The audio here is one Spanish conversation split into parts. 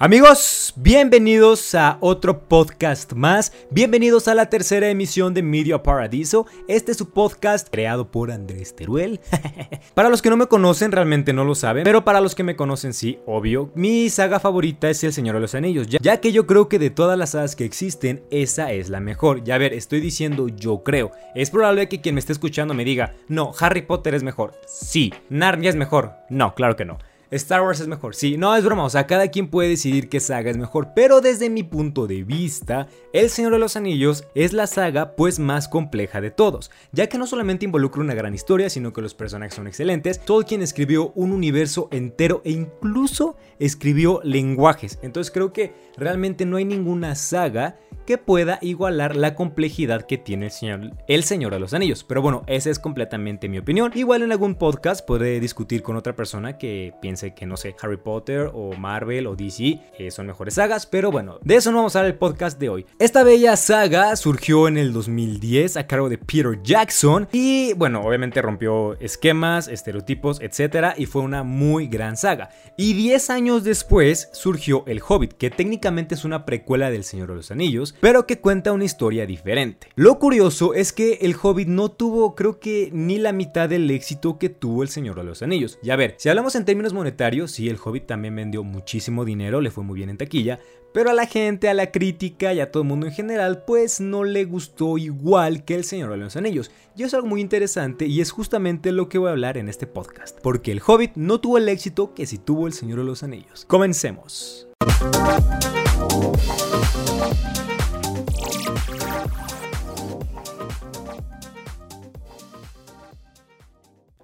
Amigos, bienvenidos a otro podcast más. Bienvenidos a la tercera emisión de Media Paradiso. Este es su podcast creado por Andrés Teruel. para los que no me conocen, realmente no lo saben, pero para los que me conocen, sí, obvio. Mi saga favorita es El Señor de los Anillos, ya, ya que yo creo que de todas las sagas que existen, esa es la mejor. Ya ver, estoy diciendo yo creo. Es probable que quien me esté escuchando me diga, no, Harry Potter es mejor. Sí, Narnia es mejor. No, claro que no. Star Wars es mejor. Sí, no es broma, o sea, cada quien puede decidir qué saga es mejor, pero desde mi punto de vista, El Señor de los Anillos es la saga pues más compleja de todos, ya que no solamente involucra una gran historia, sino que los personajes son excelentes. Tolkien escribió un universo entero e incluso escribió lenguajes. Entonces creo que realmente no hay ninguna saga que pueda igualar la complejidad que tiene el Señor, el Señor de los Anillos. Pero bueno, esa es completamente mi opinión. Igual en algún podcast podré discutir con otra persona que piense que, no sé, Harry Potter o Marvel o DC eh, son mejores sagas. Pero bueno, de eso no vamos a hablar el podcast de hoy. Esta bella saga surgió en el 2010 a cargo de Peter Jackson y bueno, obviamente rompió esquemas, estereotipos, etc. Y fue una muy gran saga. Y 10 años después surgió El Hobbit, que técnicamente es una precuela del Señor de los Anillos pero que cuenta una historia diferente. Lo curioso es que El Hobbit no tuvo creo que ni la mitad del éxito que tuvo El Señor de los Anillos. Y a ver, si hablamos en términos monetarios, sí, El Hobbit también vendió muchísimo dinero, le fue muy bien en taquilla, pero a la gente, a la crítica y a todo el mundo en general, pues no le gustó igual que El Señor de los Anillos. Y es algo muy interesante y es justamente lo que voy a hablar en este podcast. Porque El Hobbit no tuvo el éxito que sí tuvo El Señor de los Anillos. Comencemos.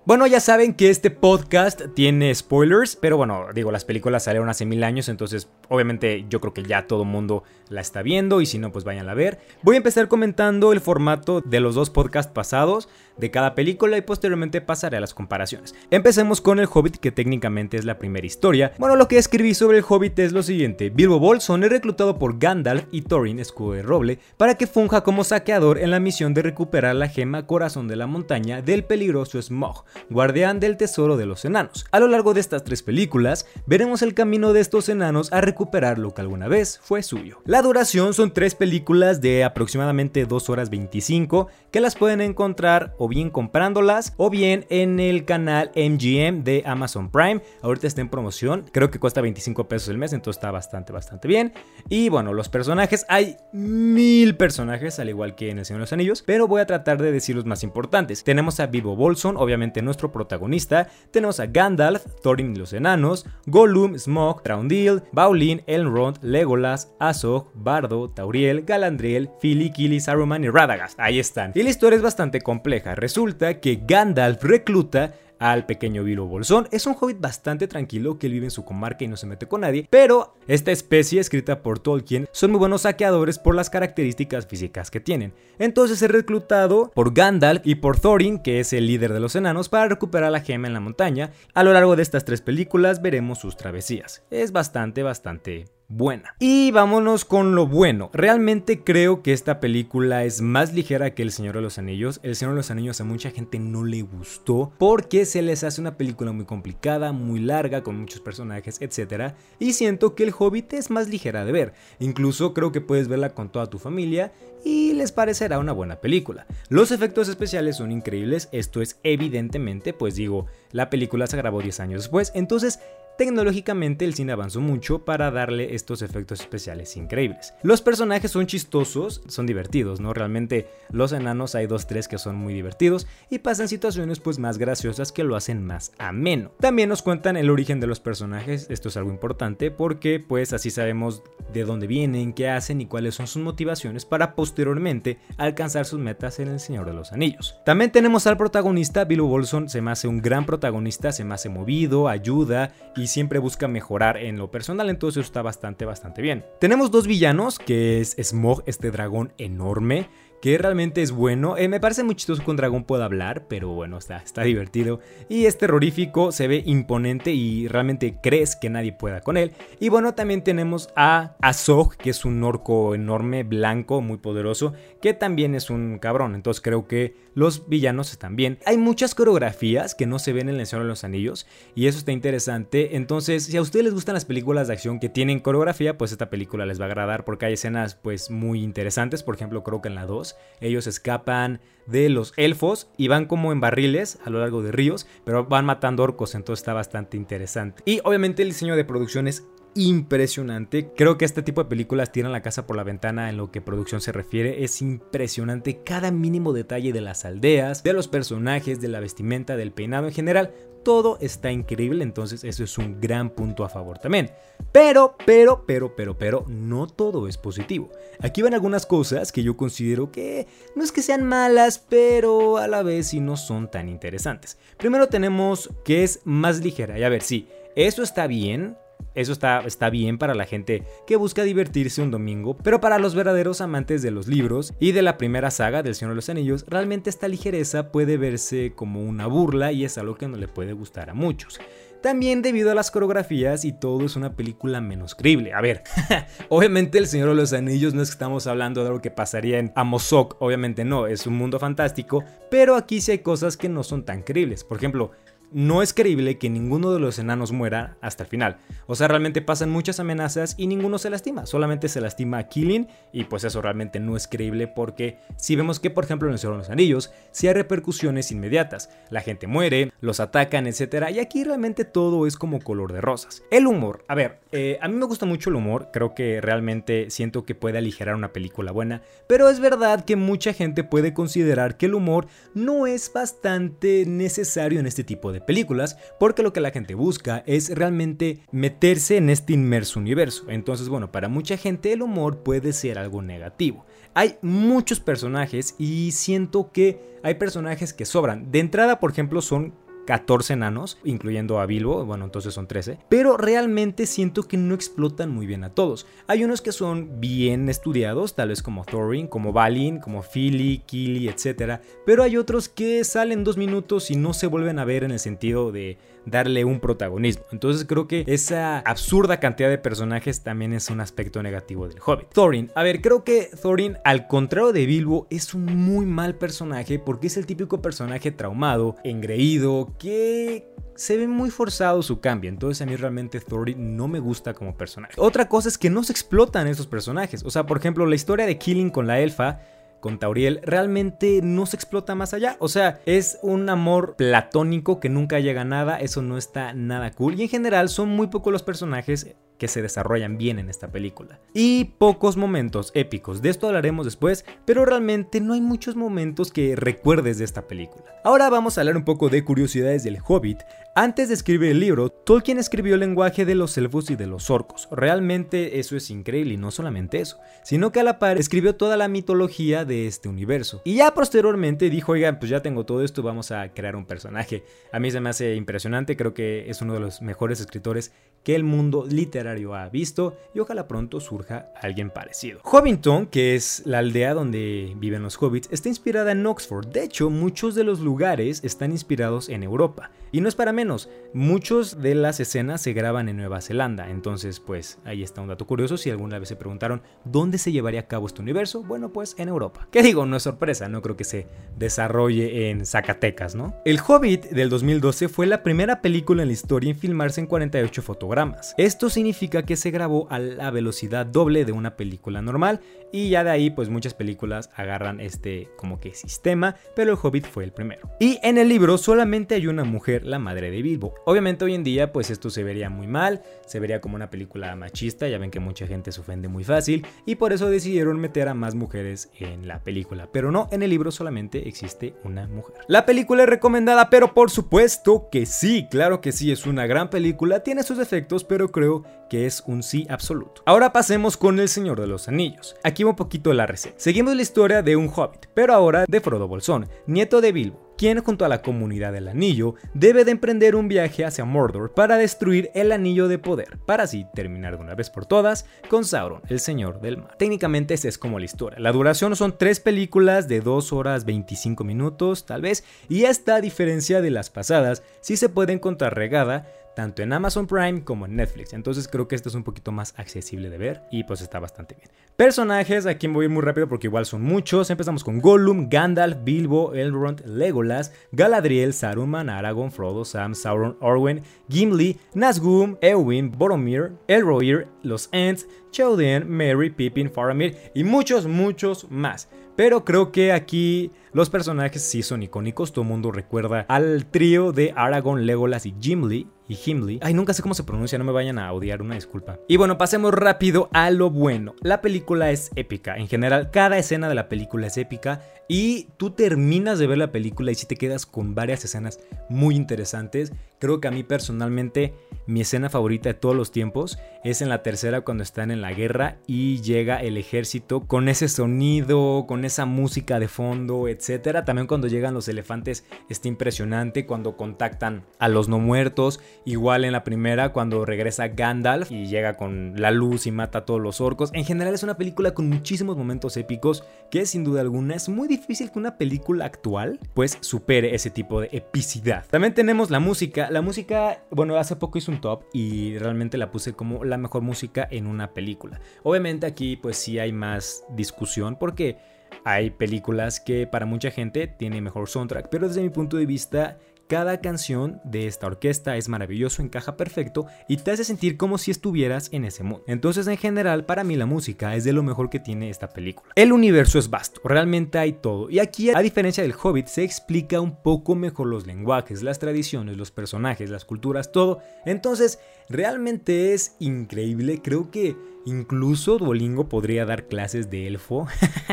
Bueno, ya saben que este podcast tiene spoilers, pero bueno, digo, las películas salieron hace mil años, entonces obviamente yo creo que ya todo mundo la está viendo y si no, pues vayan a ver. Voy a empezar comentando el formato de los dos podcasts pasados de cada película y posteriormente pasaré a las comparaciones. Empecemos con El Hobbit, que técnicamente es la primera historia. Bueno, lo que escribí sobre El Hobbit es lo siguiente. Bilbo Bolson es reclutado por Gandalf y Thorin, escudo de roble, para que funja como saqueador en la misión de recuperar la gema Corazón de la Montaña del peligroso Smog, guardián del tesoro de los enanos. A lo largo de estas tres películas, veremos el camino de estos enanos a recuperar lo que alguna vez fue suyo. La duración son tres películas de aproximadamente 2 horas 25 que las pueden encontrar o bien comprándolas o bien en el canal MGM de Amazon Prime. Ahorita está en promoción, creo que cuesta 25 pesos el mes, entonces está bastante, bastante bien. Y bueno, los personajes, hay mil personajes, al igual que en El Señor de los Anillos, pero voy a tratar de decir los más importantes. Tenemos a Vivo Bolson, obviamente nuestro protagonista. Tenemos a Gandalf, Thorin y los enanos, Gollum, Smog, Traundil, Baulin, Elrond, Legolas, Azog, Bardo, Tauriel, Galandriel, Fili, Kili, Saruman y Radagast. Ahí están. Y la historia es bastante compleja resulta que Gandalf recluta al pequeño Bilbo Bolsón. Es un hobbit bastante tranquilo que él vive en su comarca y no se mete con nadie, pero esta especie escrita por Tolkien son muy buenos saqueadores por las características físicas que tienen. Entonces es reclutado por Gandalf y por Thorin, que es el líder de los enanos, para recuperar la gema en la montaña. A lo largo de estas tres películas veremos sus travesías. Es bastante, bastante buena. Y vámonos con lo bueno. Realmente creo que esta película es más ligera que El Señor de los Anillos. El Señor de los Anillos a mucha gente no le gustó porque se les hace una película muy complicada, muy larga, con muchos personajes, etc. Y siento que El Hobbit es más ligera de ver. Incluso creo que puedes verla con toda tu familia y les parecerá una buena película. Los efectos especiales son increíbles, esto es evidentemente, pues digo, la película se grabó 10 años después, entonces Tecnológicamente el cine avanzó mucho para darle estos efectos especiales increíbles. Los personajes son chistosos, son divertidos, ¿no? Realmente los enanos hay dos, tres que son muy divertidos y pasan situaciones pues más graciosas que lo hacen más ameno. También nos cuentan el origen de los personajes, esto es algo importante porque pues así sabemos de dónde vienen, qué hacen y cuáles son sus motivaciones para posteriormente alcanzar sus metas en El Señor de los Anillos. También tenemos al protagonista, Bilbo Bolson, se me hace un gran protagonista, se me hace movido, ayuda y y siempre busca mejorar en lo personal, entonces eso está bastante, bastante bien. Tenemos dos villanos, que es Smog, este dragón enorme, que realmente es bueno. Eh, me parece muy chistoso que un dragón pueda hablar, pero bueno, está, está divertido. Y es terrorífico, se ve imponente y realmente crees que nadie pueda con él. Y bueno, también tenemos a Azog, que es un orco enorme, blanco, muy poderoso, que también es un cabrón. Entonces creo que los villanos están bien. Hay muchas coreografías que no se ven en El Señor de los Anillos y eso está interesante. Entonces, si a ustedes les gustan las películas de acción que tienen coreografía, pues esta película les va a agradar porque hay escenas pues muy interesantes. Por ejemplo, creo que en la 2 ellos escapan de los elfos y van como en barriles a lo largo de ríos, pero van matando orcos, entonces está bastante interesante. Y obviamente el diseño de producción es impresionante. Creo que este tipo de películas tiran la casa por la ventana en lo que producción se refiere. Es impresionante cada mínimo detalle de las aldeas, de los personajes, de la vestimenta, del peinado en general. Todo está increíble, entonces eso es un gran punto a favor también. Pero, pero, pero, pero, pero, no todo es positivo. Aquí van algunas cosas que yo considero que no es que sean malas, pero a la vez sí no son tan interesantes. Primero tenemos que es más ligera. Y a ver, sí, eso está bien, eso está, está bien para la gente que busca divertirse un domingo, pero para los verdaderos amantes de los libros y de la primera saga del Señor de los Anillos, realmente esta ligereza puede verse como una burla y es algo que no le puede gustar a muchos. También debido a las coreografías y todo es una película menos creíble. A ver, obviamente El Señor de los Anillos no es que estamos hablando de algo que pasaría en Amosok, obviamente no, es un mundo fantástico, pero aquí sí hay cosas que no son tan creíbles. Por ejemplo, no es creíble que ninguno de los enanos muera hasta el final. O sea, realmente pasan muchas amenazas y ninguno se lastima. Solamente se lastima a Killing y pues eso realmente no es creíble porque si vemos que por ejemplo en el Señor de los Anillos sí hay repercusiones inmediatas. La gente muere, los atacan, etc. Y aquí realmente todo es como color de rosas. El humor. A ver, eh, a mí me gusta mucho el humor. Creo que realmente siento que puede aligerar una película buena. Pero es verdad que mucha gente puede considerar que el humor no es bastante necesario en este tipo de películas, porque lo que la gente busca es realmente meterse en este inmerso universo. Entonces, bueno, para mucha gente el humor puede ser algo negativo. Hay muchos personajes y siento que hay personajes que sobran. De entrada, por ejemplo, son 14 enanos, incluyendo a Bilbo, bueno, entonces son 13, pero realmente siento que no explotan muy bien a todos. Hay unos que son bien estudiados, tal vez como Thorin, como Balin, como Philly, Kili, etc. Pero hay otros que salen dos minutos y no se vuelven a ver en el sentido de darle un protagonismo. Entonces creo que esa absurda cantidad de personajes también es un aspecto negativo del Hobbit. Thorin, a ver, creo que Thorin, al contrario de Bilbo, es un muy mal personaje porque es el típico personaje traumado, engreído, que se ve muy forzado su cambio, entonces a mí realmente Thorin no me gusta como personaje. Otra cosa es que no se explotan esos personajes, o sea, por ejemplo, la historia de Killing con la elfa con Tauriel realmente no se explota más allá. O sea, es un amor platónico que nunca llega a nada, eso no está nada cool. Y en general son muy pocos los personajes que se desarrollan bien en esta película. Y pocos momentos épicos, de esto hablaremos después, pero realmente no hay muchos momentos que recuerdes de esta película. Ahora vamos a hablar un poco de curiosidades del Hobbit. Antes de escribir el libro, Tolkien escribió el lenguaje de los elfos y de los orcos. Realmente eso es increíble y no solamente eso, sino que a la par escribió toda la mitología de este universo. Y ya posteriormente dijo, oigan, pues ya tengo todo esto, vamos a crear un personaje. A mí se me hace impresionante, creo que es uno de los mejores escritores que el mundo literario ha visto y ojalá pronto surja alguien parecido. Hobbiton, que es la aldea donde viven los hobbits, está inspirada en Oxford. De hecho, muchos de los lugares están inspirados en Europa. Y no es para menos, muchos de las escenas se graban en Nueva Zelanda. Entonces, pues ahí está un dato curioso. Si alguna vez se preguntaron dónde se llevaría a cabo este universo, bueno, pues en Europa. ¿Qué digo? No es sorpresa, no creo que se desarrolle en Zacatecas, ¿no? El Hobbit del 2012 fue la primera película en la historia en filmarse en 48 fotogramas esto significa que se grabó a la velocidad doble de una película normal y ya de ahí pues muchas películas agarran este como que sistema, pero el Hobbit fue el primero. Y en el libro solamente hay una mujer, la madre de Bilbo. Obviamente hoy en día pues esto se vería muy mal, se vería como una película machista, ya ven que mucha gente se ofende muy fácil y por eso decidieron meter a más mujeres en la película, pero no, en el libro solamente existe una mujer. La película es recomendada, pero por supuesto que sí, claro que sí, es una gran película, tiene sus efectos pero creo que es un sí absoluto. Ahora pasemos con El Señor de los Anillos. Aquí un poquito la receta. Seguimos la historia de un hobbit, pero ahora de Frodo Bolsón, nieto de Bilbo quien junto a la comunidad del anillo debe de emprender un viaje hacia Mordor para destruir el anillo de poder, para así terminar de una vez por todas con Sauron, el señor del mar. Técnicamente esa es como la historia. La duración son tres películas de 2 horas 25 minutos tal vez, y esta a diferencia de las pasadas, sí se puede encontrar regada tanto en Amazon Prime como en Netflix. Entonces creo que esto es un poquito más accesible de ver y pues está bastante bien. Personajes, aquí me voy muy rápido porque igual son muchos. Empezamos con Gollum, Gandalf, Bilbo, Elrond, Legolas, Galadriel, Saruman, Aragorn, Frodo, Sam, Sauron, Orwen, Gimli, Nazgûl, Eowyn, Boromir, Elrohir, los Ents, Chaldean, Merry, Pippin, Faramir y muchos, muchos más. Pero creo que aquí los personajes sí son icónicos, todo el mundo recuerda al trío de Aragorn, Legolas y Gimli. Y Gimli. Ay, nunca sé cómo se pronuncia, no me vayan a odiar, una disculpa. Y bueno, pasemos rápido a lo bueno. La película es épica. En general, cada escena de la película es épica. Y tú terminas de ver la película y si te quedas con varias escenas muy interesantes. Creo que a mí personalmente mi escena favorita de todos los tiempos es en la tercera cuando están en la guerra y llega el ejército con ese sonido, con esa música de fondo, etc. También cuando llegan los elefantes está impresionante cuando contactan a los no muertos. Igual en la primera cuando regresa Gandalf y llega con la luz y mata a todos los orcos. En general es una película con muchísimos momentos épicos que sin duda alguna es muy difícil que una película actual pues supere ese tipo de epicidad. También tenemos la música. La música, bueno, hace poco hizo un top y realmente la puse como la mejor música en una película. Obviamente aquí pues sí hay más discusión porque hay películas que para mucha gente tiene mejor soundtrack, pero desde mi punto de vista cada canción de esta orquesta es maravilloso, encaja perfecto y te hace sentir como si estuvieras en ese mundo. Entonces en general para mí la música es de lo mejor que tiene esta película. El universo es vasto, realmente hay todo y aquí a diferencia del Hobbit se explica un poco mejor los lenguajes, las tradiciones, los personajes, las culturas, todo. Entonces realmente es increíble, creo que Incluso Duolingo podría dar clases de elfo.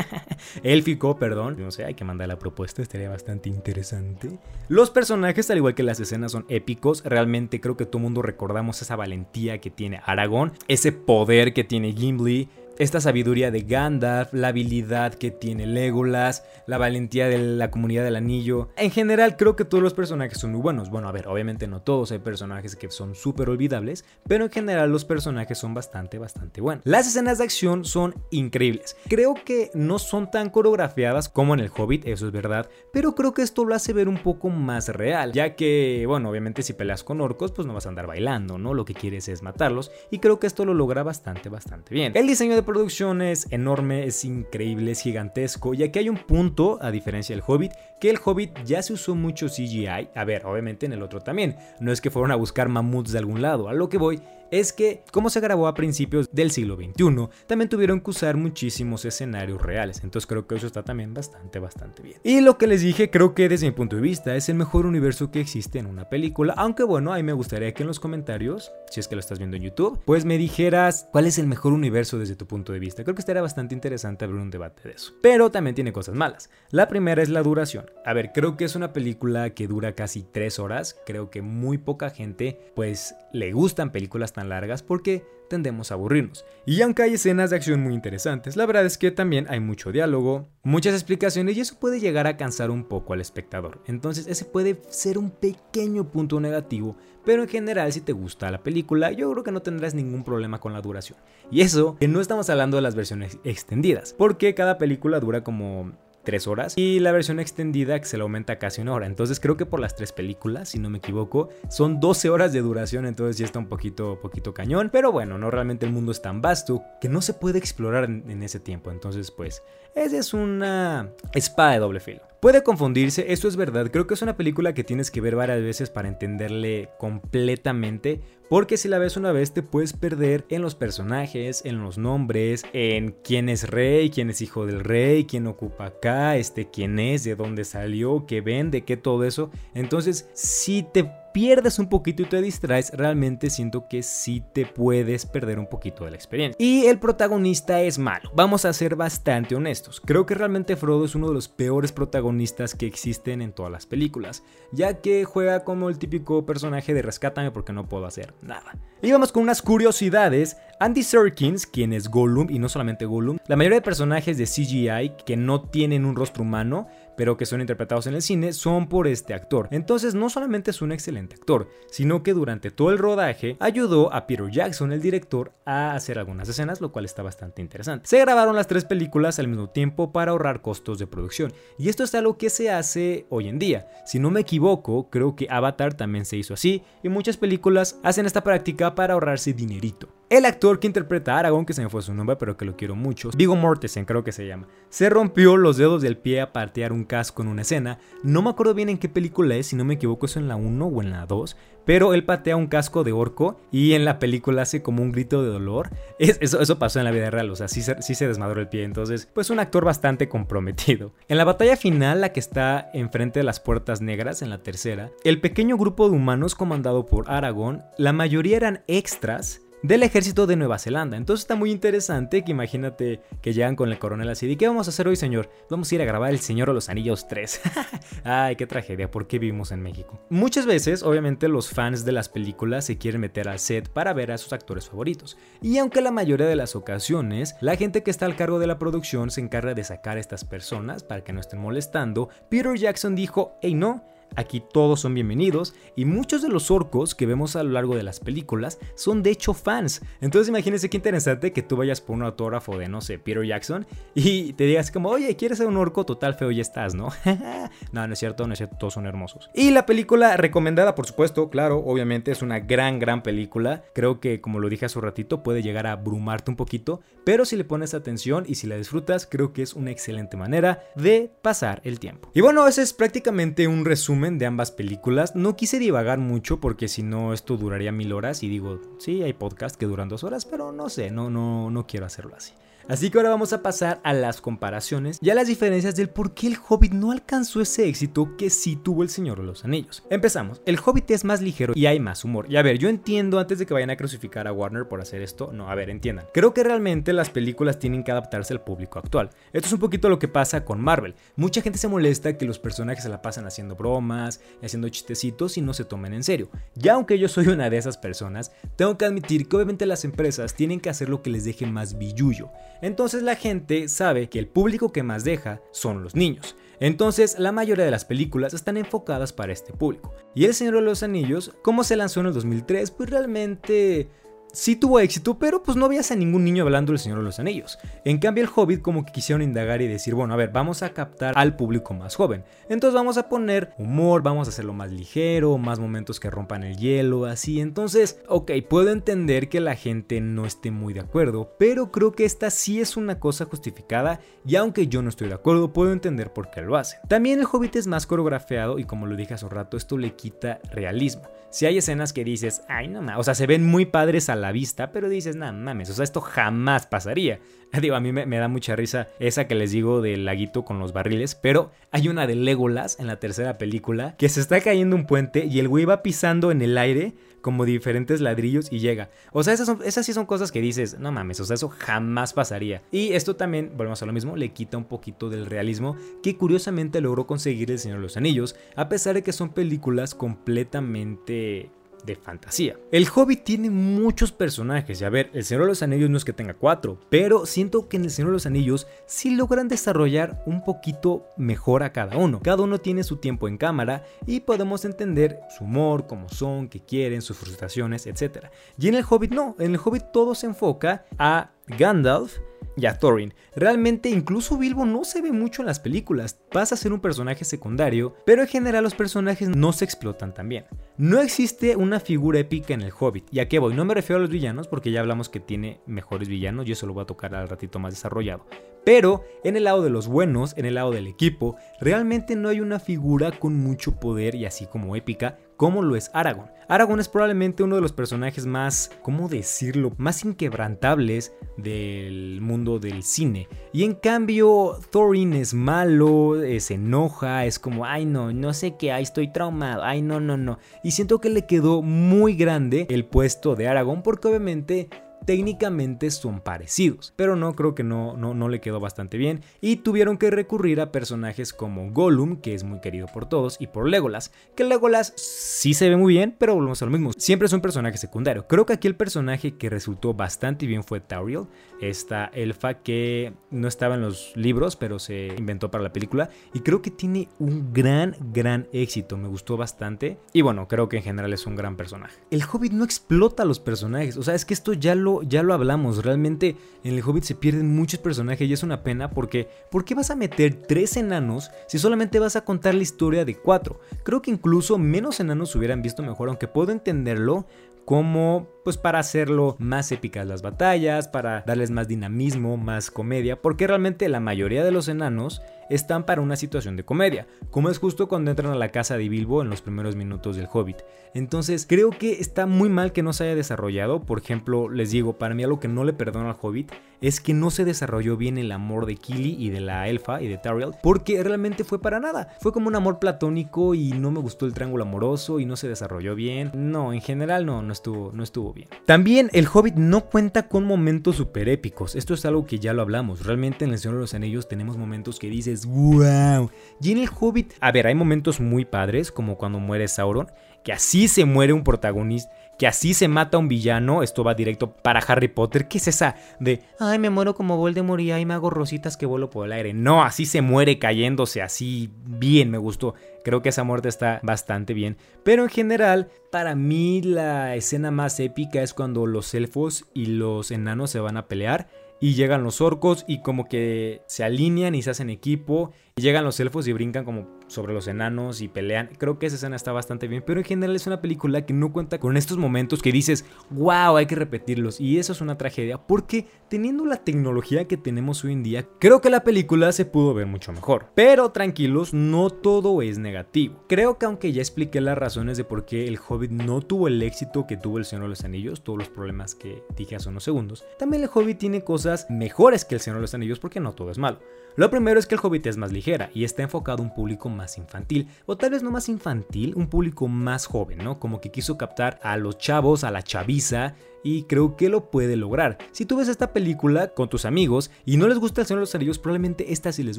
Élfico, perdón. No sé, hay que mandar la propuesta, estaría bastante interesante. Los personajes, al igual que las escenas, son épicos. Realmente creo que todo mundo recordamos esa valentía que tiene Aragón, ese poder que tiene Gimli esta sabiduría de Gandalf, la habilidad que tiene Legolas, la valentía de la comunidad del anillo. En general creo que todos los personajes son muy buenos. Bueno, a ver, obviamente no todos, hay personajes que son súper olvidables, pero en general los personajes son bastante, bastante buenos. Las escenas de acción son increíbles. Creo que no son tan coreografiadas como en el Hobbit, eso es verdad, pero creo que esto lo hace ver un poco más real, ya que, bueno, obviamente si peleas con orcos, pues no vas a andar bailando, ¿no? Lo que quieres es matarlos, y creo que esto lo logra bastante, bastante bien. El diseño de producción es enorme, es increíble, es gigantesco. Y aquí hay un punto, a diferencia del Hobbit, que el Hobbit ya se usó mucho CGI. A ver, obviamente en el otro también. No es que fueron a buscar mamuts de algún lado. A lo que voy es que, como se grabó a principios del siglo XXI, también tuvieron que usar muchísimos escenarios reales. Entonces creo que eso está también bastante, bastante bien. Y lo que les dije, creo que desde mi punto de vista es el mejor universo que existe en una película. Aunque bueno, ahí me gustaría que en los comentarios, si es que lo estás viendo en YouTube, pues me dijeras cuál es el mejor universo desde tu punto de vista. Creo que estaría bastante interesante abrir un debate de eso. Pero también tiene cosas malas. La primera es la duración. A ver, creo que es una película que dura casi 3 horas. Creo que muy poca gente pues le gustan películas tan largas porque tendemos a aburrirnos. Y aunque hay escenas de acción muy interesantes, la verdad es que también hay mucho diálogo, muchas explicaciones y eso puede llegar a cansar un poco al espectador. Entonces ese puede ser un pequeño punto negativo, pero en general si te gusta la película yo creo que no tendrás ningún problema con la duración. Y eso que no estamos hablando de las versiones extendidas, porque cada película dura como 3 horas y la versión extendida que se le aumenta casi una hora. Entonces creo que por las tres películas, si no me equivoco, son 12 horas de duración, entonces ya está un poquito, poquito cañón. Pero bueno, no realmente el mundo es tan vasto que no se puede explorar en, en ese tiempo. Entonces pues, esa es una espada de doble filo. Puede confundirse, eso es verdad, creo que es una película que tienes que ver varias veces para entenderle completamente, porque si la ves una vez te puedes perder en los personajes, en los nombres, en quién es rey, quién es hijo del rey, quién ocupa acá, este quién es, de dónde salió, qué vende, qué todo eso. Entonces, si te pierdes un poquito y te distraes, realmente siento que sí te puedes perder un poquito de la experiencia. Y el protagonista es malo, vamos a ser bastante honestos. Creo que realmente Frodo es uno de los peores protagonistas que existen en todas las películas, ya que juega como el típico personaje de rescátame porque no puedo hacer nada. Y vamos con unas curiosidades. Andy Serkins, quien es Gollum, y no solamente Gollum, la mayoría de personajes de CGI que no tienen un rostro humano, pero que son interpretados en el cine, son por este actor. Entonces no solamente es un excelente actor, sino que durante todo el rodaje ayudó a Peter Jackson, el director, a hacer algunas escenas, lo cual está bastante interesante. Se grabaron las tres películas al mismo tiempo para ahorrar costos de producción, y esto es algo que se hace hoy en día. Si no me equivoco, creo que Avatar también se hizo así, y muchas películas hacen esta práctica para ahorrarse dinerito. El actor que interpreta a Aragorn, que se me fue su nombre, pero que lo quiero mucho, Vigo Mortensen creo que se llama, se rompió los dedos del pie a patear un casco en una escena. No me acuerdo bien en qué película es, si no me equivoco es en la 1 o en la 2, pero él patea un casco de orco y en la película hace como un grito de dolor. eso, eso pasó en la vida real, o sea, sí, sí se desmadró el pie, entonces, pues un actor bastante comprometido. En la batalla final, la que está enfrente de las puertas negras, en la tercera, el pequeño grupo de humanos comandado por Aragorn, la mayoría eran extras del ejército de Nueva Zelanda. Entonces está muy interesante que imagínate que llegan con el coronel así de ¿qué vamos a hacer hoy, señor? Vamos a ir a grabar El Señor de los Anillos 3. Ay, qué tragedia, ¿por qué vivimos en México? Muchas veces, obviamente, los fans de las películas se quieren meter al set para ver a sus actores favoritos. Y aunque la mayoría de las ocasiones, la gente que está al cargo de la producción se encarga de sacar a estas personas para que no estén molestando, Peter Jackson dijo, hey no, Aquí todos son bienvenidos y muchos de los orcos que vemos a lo largo de las películas son de hecho fans. Entonces imagínense qué interesante que tú vayas por un autógrafo de, no sé, Peter Jackson y te digas como, oye, ¿quieres ser un orco? Total feo ya estás, ¿no? no, no es cierto, no es cierto, todos son hermosos. Y la película recomendada, por supuesto, claro, obviamente es una gran, gran película. Creo que, como lo dije hace un ratito, puede llegar a abrumarte un poquito, pero si le pones atención y si la disfrutas, creo que es una excelente manera de pasar el tiempo. Y bueno, ese es prácticamente un resumen de ambas películas. No quise divagar mucho porque si no esto duraría mil horas y digo, sí, hay podcast que duran dos horas, pero no sé, no, no, no quiero hacerlo así. Así que ahora vamos a pasar a las comparaciones y a las diferencias del por qué el Hobbit no alcanzó ese éxito que sí tuvo el Señor de los Anillos. Empezamos, el Hobbit es más ligero y hay más humor. Y a ver, yo entiendo antes de que vayan a crucificar a Warner por hacer esto, no, a ver, entiendan. Creo que realmente las películas tienen que adaptarse al público actual. Esto es un poquito lo que pasa con Marvel. Mucha gente se molesta que los personajes se la pasan haciendo bromas haciendo chistecitos y no se tomen en serio. Ya aunque yo soy una de esas personas, tengo que admitir que obviamente las empresas tienen que hacer lo que les deje más billullo. Entonces la gente sabe que el público que más deja son los niños. Entonces, la mayoría de las películas están enfocadas para este público. Y El Señor de los Anillos, como se lanzó en el 2003, pues realmente sí tuvo éxito, pero pues no veías a ningún niño hablando del Señor de los Anillos. En cambio, el Hobbit como que quisieron indagar y decir, bueno, a ver, vamos a captar al público más joven. Entonces vamos a poner humor, vamos a hacerlo más ligero, más momentos que rompan el hielo, así. Entonces, ok, puedo entender que la gente no esté muy de acuerdo, pero creo que esta sí es una cosa justificada y aunque yo no estoy de acuerdo, puedo entender por qué lo hacen. También el Hobbit es más coreografiado y como lo dije hace un rato, esto le quita realismo. Si hay escenas que dices, ay no mames, o sea, se ven muy padres a la vista, pero dices, no mames, o sea, esto jamás pasaría. Digo, a mí me, da mucha risa esa que les digo del laguito con los barriles, pero hay una de Legolas en la tercera película que se está cayendo un puente y el güey va pisando en el aire como diferentes ladrillos y llega. O sea, esas, esas sí son cosas que dices, no mames, o sea, eso jamás pasaría. Y esto también, volvemos a lo mismo, le quita un poquito del realismo que curiosamente logró conseguir El Señor de los Anillos, a pesar de que son películas completamente de fantasía. El Hobbit tiene muchos personajes y a ver, El Señor de los Anillos no es que tenga cuatro, pero siento que en El Señor de los Anillos sí logran desarrollar un poquito mejor a cada uno. Cada uno tiene su tiempo en cámara y podemos entender su humor, cómo son, qué quieren, sus frustraciones, etc. Y en el Hobbit no, en el Hobbit todo se enfoca a Gandalf, y a Thorin. Realmente incluso Bilbo no se ve mucho en las películas, pasa a ser un personaje secundario, pero en general los personajes no se explotan tan bien. No existe una figura épica en el Hobbit, y a qué voy, no me refiero a los villanos porque ya hablamos que tiene mejores villanos, y eso lo voy a tocar al ratito más desarrollado. Pero en el lado de los buenos, en el lado del equipo, realmente no hay una figura con mucho poder y así como épica como lo es Aragorn. Aragorn es probablemente uno de los personajes más, ¿cómo decirlo?, más inquebrantables del mundo del cine. Y en cambio, Thorin es malo, eh, se enoja, es como, ay no, no sé qué, ay estoy traumado, ay no, no, no. Y siento que le quedó muy grande el puesto de Aragorn porque obviamente técnicamente son parecidos, pero no creo que no, no, no le quedó bastante bien y tuvieron que recurrir a personajes como Gollum, que es muy querido por todos, y por Legolas, que Legolas sí se ve muy bien, pero volvemos a lo mismo, siempre es un personaje secundario. Creo que aquí el personaje que resultó bastante bien fue Tauriel, esta elfa que no estaba en los libros, pero se inventó para la película y creo que tiene un gran, gran éxito, me gustó bastante y bueno, creo que en general es un gran personaje. El Hobbit no explota a los personajes, o sea, es que esto ya lo, ya lo hablamos, realmente en el Hobbit se pierden muchos personajes y es una pena porque ¿por qué vas a meter tres enanos si solamente vas a contar la historia de cuatro? Creo que incluso menos enanos hubieran visto mejor, aunque puedo entenderlo como pues para hacerlo más épicas las batallas, para darles más dinamismo, más comedia, porque realmente la mayoría de los enanos están para una situación de comedia, como es justo cuando entran a la casa de Bilbo en los primeros minutos del Hobbit. Entonces creo que está muy mal que no se haya desarrollado, por ejemplo, les digo, para mí algo que no le perdono al Hobbit es que no se desarrolló bien el amor de Kili y de la elfa y de Tariel, porque realmente fue para nada, fue como un amor platónico y no me gustó el triángulo amoroso y no se desarrolló bien. No, en general no, no estuvo, no estuvo bien. También el Hobbit no cuenta con momentos super épicos. Esto es algo que ya lo hablamos. Realmente en El Señor de los Anillos tenemos momentos que dices, wow. Y en el Hobbit, a ver, hay momentos muy padres, como cuando muere Sauron, que así se muere un protagonista que así se mata un villano, esto va directo para Harry Potter. ¿Qué es esa de, ay, me muero como Voldemort y ay, me hago rositas que vuelo por el aire? No, así se muere cayéndose, así bien, me gustó. Creo que esa muerte está bastante bien. Pero en general, para mí la escena más épica es cuando los elfos y los enanos se van a pelear y llegan los orcos y como que se alinean y se hacen equipo y llegan los elfos y brincan como sobre los enanos y pelean. Creo que esa escena está bastante bien, pero en general es una película que no cuenta con estos momentos que dices, wow, hay que repetirlos. Y eso es una tragedia porque teniendo la tecnología que tenemos hoy en día, creo que la película se pudo ver mucho mejor. Pero tranquilos, no todo es negativo. Creo que aunque ya expliqué las razones de por qué el Hobbit no tuvo el éxito que tuvo el Señor de los Anillos, todos los problemas que dije hace unos segundos, también el Hobbit tiene cosas mejores que el Señor de los Anillos porque no todo es malo. Lo primero es que el Hobbit es más ligera y está enfocado a un público más infantil, o tal vez no más infantil, un público más joven, ¿no? Como que quiso captar a los chavos, a la chaviza, y creo que lo puede lograr. Si tú ves esta película con tus amigos y no les gusta el Señor de los Anillos, probablemente esta sí les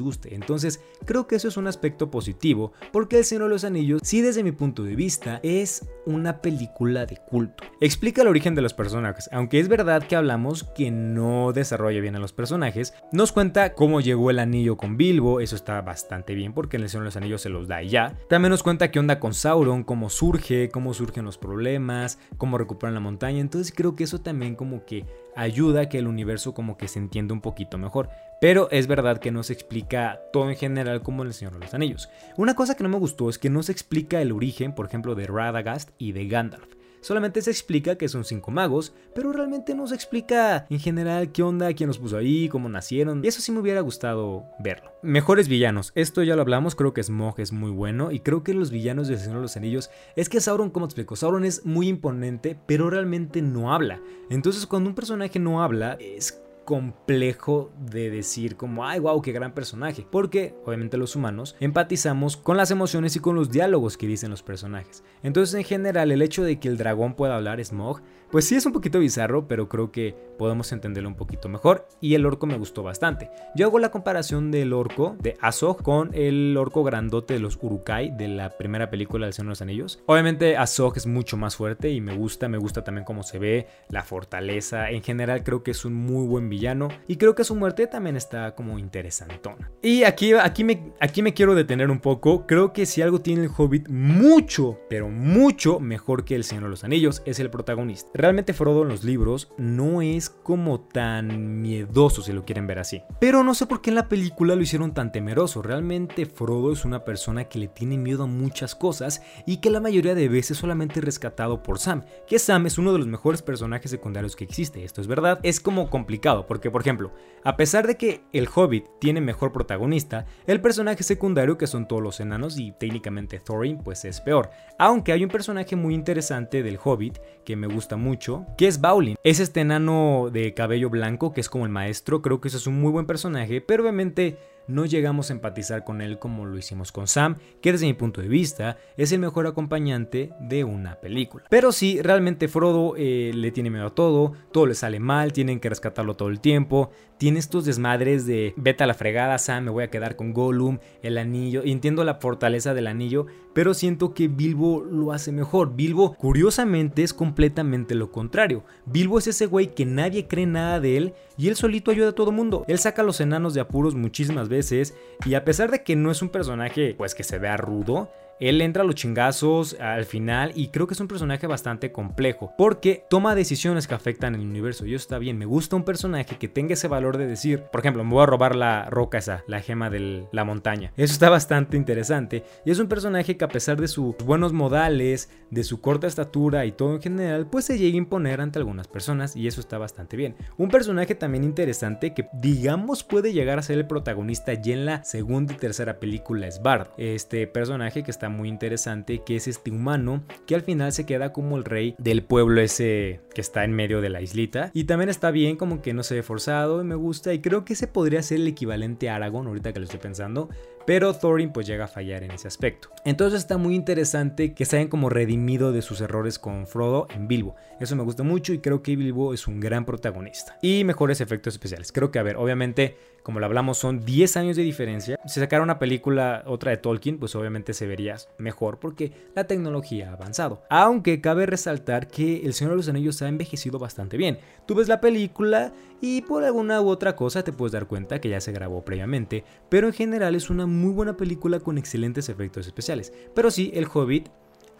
guste. Entonces, creo que eso es un aspecto positivo, porque el Señor de los Anillos, sí desde mi punto de vista, es una película de culto. Explica el origen de los personajes, aunque es verdad que hablamos que no desarrolla bien a los personajes, nos cuenta cómo llegó el anillo con Bilbo, eso está bastante bien porque en el Señor de los Anillos se los da y ya. También nos cuenta qué onda con Sauron, cómo surge, cómo surgen los problemas, cómo recuperan la montaña, entonces creo que eso también como que ayuda a que el universo como que se entienda un poquito mejor. Pero es verdad que no se explica todo en general como en El Señor de los Anillos. Una cosa que no me gustó es que no se explica el origen, por ejemplo, de Radagast y de Gandalf. Solamente se explica que son cinco magos, pero realmente no se explica en general qué onda, quién los puso ahí, cómo nacieron. Y eso sí me hubiera gustado verlo. Mejores villanos. Esto ya lo hablamos, creo que Smog es muy bueno. Y creo que los villanos de Señor de los Anillos es que Sauron, como explico, Sauron es muy imponente, pero realmente no habla. Entonces cuando un personaje no habla, es complejo de decir como, ay, wow, qué gran personaje. Porque, obviamente, los humanos empatizamos con las emociones y con los diálogos que dicen los personajes. Entonces, en general, el hecho de que el dragón pueda hablar Smog, pues sí es un poquito bizarro, pero creo que podemos entenderlo un poquito mejor. Y el orco me gustó bastante. Yo hago la comparación del orco de Azog con el orco grandote de los Urukai de la primera película del Señor de los Anillos. Obviamente, Azog es mucho más fuerte y me gusta, me gusta también cómo se ve, la fortaleza. En general, creo que es un muy buen villano y creo que su muerte también está como interesantona. Y aquí, aquí, me, aquí me quiero detener un poco. Creo que si algo tiene el Hobbit mucho, pero mucho mejor que el Señor de los Anillos, es el protagonista. Realmente Frodo en los libros no es como tan miedoso si lo quieren ver así. Pero no sé por qué en la película lo hicieron tan temeroso. Realmente Frodo es una persona que le tiene miedo a muchas cosas y que la mayoría de veces solamente es rescatado por Sam. Que Sam es uno de los mejores personajes secundarios que existe. Esto es verdad. Es como complicado porque, por ejemplo, a pesar de que el Hobbit tiene mejor protagonista, el personaje secundario, que son todos los enanos y técnicamente Thorin, pues es peor. Aunque hay un personaje muy interesante del Hobbit que me gusta mucho, que es Baulin. Es este enano de cabello blanco que es como el maestro, creo que eso es un muy buen personaje, pero obviamente no llegamos a empatizar con él como lo hicimos con Sam, que desde mi punto de vista es el mejor acompañante de una película. Pero sí, realmente Frodo eh, le tiene miedo a todo, todo le sale mal, tienen que rescatarlo todo el tiempo, tiene estos desmadres de vete a la fregada Sam, me voy a quedar con Gollum, el anillo, entiendo la fortaleza del anillo, pero siento que Bilbo lo hace mejor. Bilbo, curiosamente, es completamente lo contrario. Bilbo es ese güey que nadie cree nada de él y él solito ayuda a todo mundo. Él saca a los enanos de apuros muchísimas veces y a pesar de que no es un personaje pues que se vea rudo, él entra a los chingazos al final y creo que es un personaje bastante complejo porque toma decisiones que afectan el universo y eso está bien. Me gusta un personaje que tenga ese valor de decir, por ejemplo, me voy a robar la roca esa, la gema de la montaña. Eso está bastante interesante y es un personaje que a pesar de sus buenos modales, de su corta estatura y todo en general, pues se llega a imponer ante algunas personas y eso está bastante bien. Un personaje también interesante que digamos puede llegar a ser el protagonista ya en la segunda y tercera película es Bard. Este personaje que está muy interesante, que es este humano que al final se queda como el rey del pueblo ese que está en medio de la islita. Y también está bien, como que no se ve forzado y me gusta. Y creo que ese podría ser el equivalente a Aragorn, ahorita que lo estoy pensando. Pero Thorin pues llega a fallar en ese aspecto. Entonces está muy interesante que se hayan como redimido de sus errores con Frodo en Bilbo. Eso me gusta mucho y creo que Bilbo es un gran protagonista. Y mejores efectos especiales. Creo que, a ver, obviamente como lo hablamos, son 10 años de diferencia. Si sacara una película, otra de Tolkien, pues obviamente se vería mejor porque la tecnología ha avanzado. Aunque cabe resaltar que El Señor de los Anillos ha envejecido bastante bien. Tú ves la película y por alguna u otra cosa te puedes dar cuenta que ya se grabó previamente, pero en general es una muy buena película con excelentes efectos especiales. Pero sí, El Hobbit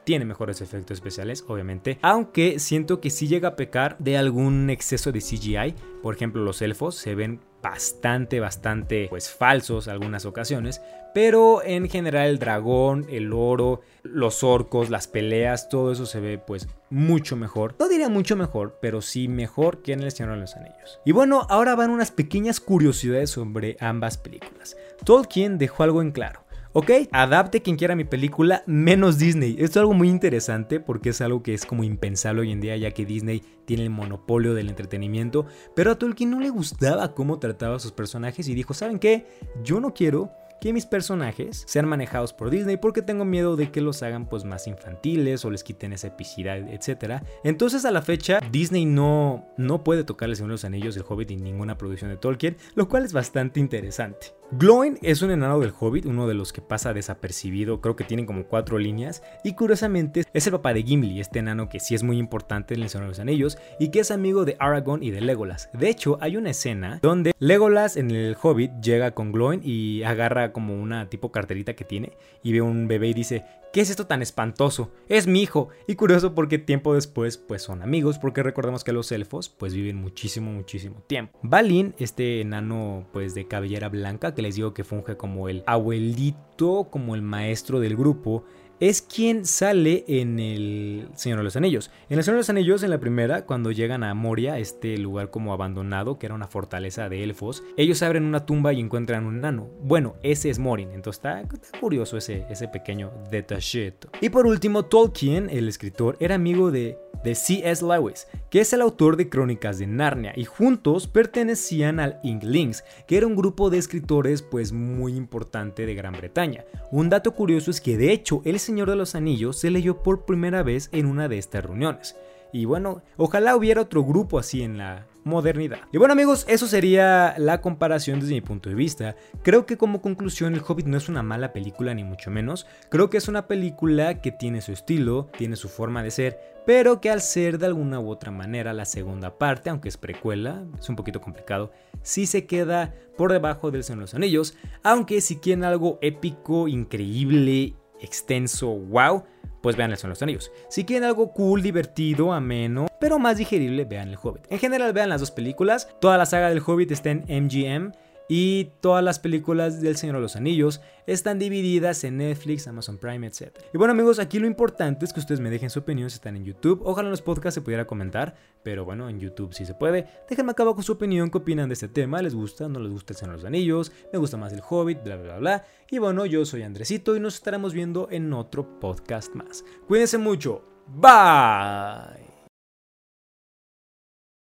tiene mejores efectos especiales, obviamente, aunque siento que sí llega a pecar de algún exceso de CGI. Por ejemplo, los elfos se ven bastante, bastante, pues falsos algunas ocasiones, pero en general el dragón, el oro, los orcos, las peleas, todo eso se ve pues mucho mejor. No diría mucho mejor, pero sí mejor que en El Señor de los Anillos. Y bueno, ahora van unas pequeñas curiosidades sobre ambas películas. Tolkien dejó algo en claro. Ok, adapte quien quiera mi película, menos Disney. Esto es algo muy interesante porque es algo que es como impensable hoy en día, ya que Disney tiene el monopolio del entretenimiento. Pero a Tolkien no le gustaba cómo trataba a sus personajes y dijo: ¿Saben qué? Yo no quiero que mis personajes sean manejados por Disney porque tengo miedo de que los hagan pues más infantiles o les quiten esa epicidad, etc. Entonces a la fecha Disney no, no puede tocar el Señor de los Anillos, el Hobbit y ninguna producción de Tolkien, lo cual es bastante interesante. Glowing es un enano del Hobbit, uno de los que pasa desapercibido, creo que tienen como cuatro líneas, y curiosamente es el papá de Gimli, este enano que sí es muy importante en el Señor de los Anillos y que es amigo de Aragorn y de Legolas. De hecho, hay una escena donde Legolas en el Hobbit llega con Glowing y agarra como una tipo carterita que tiene y ve un bebé y dice, ¿Qué es esto tan espantoso? Es mi hijo. Y curioso porque tiempo después pues son amigos porque recordemos que los elfos pues viven muchísimo muchísimo tiempo. Balin, este enano pues de cabellera blanca que les digo que funge como el abuelito, como el maestro del grupo, es quien sale en el Señor de los Anillos. En el Señor de los Anillos, en la primera, cuando llegan a Moria, este lugar como abandonado, que era una fortaleza de elfos, ellos abren una tumba y encuentran un enano. Bueno, ese es Morin, entonces está, curioso ese, ese pequeño detachito. Y por último, Tolkien, el escritor, era amigo de de C.S. Lewis, que es el autor de Crónicas de Narnia, y juntos pertenecían al Inklings, que era un grupo de escritores pues muy importante de Gran Bretaña. Un dato curioso es que de hecho El Señor de los Anillos se leyó por primera vez en una de estas reuniones. Y bueno, ojalá hubiera otro grupo así en la modernidad. Y bueno amigos, eso sería la comparación desde mi punto de vista. Creo que como conclusión El Hobbit no es una mala película ni mucho menos. Creo que es una película que tiene su estilo, tiene su forma de ser, pero que al ser de alguna u otra manera la segunda parte, aunque es precuela, es un poquito complicado, sí se queda por debajo del Señor de los Anillos, aunque si quieren algo épico, increíble, extenso, wow, pues vean El Señor los Anillos. Si quieren algo cool, divertido, ameno, pero más digerible, vean El Hobbit. En general vean las dos películas, toda la saga del Hobbit está en MGM y todas las películas del Señor de los Anillos están divididas en Netflix, Amazon Prime, etc. Y bueno amigos, aquí lo importante es que ustedes me dejen su opinión si están en YouTube. Ojalá en los podcasts se pudiera comentar, pero bueno, en YouTube sí se puede. Déjenme acá abajo su opinión, qué opinan de este tema, les gusta, no les gusta el Señor de los Anillos, me gusta más el Hobbit, bla bla bla. Y bueno, yo soy Andresito y nos estaremos viendo en otro podcast más. Cuídense mucho. Bye.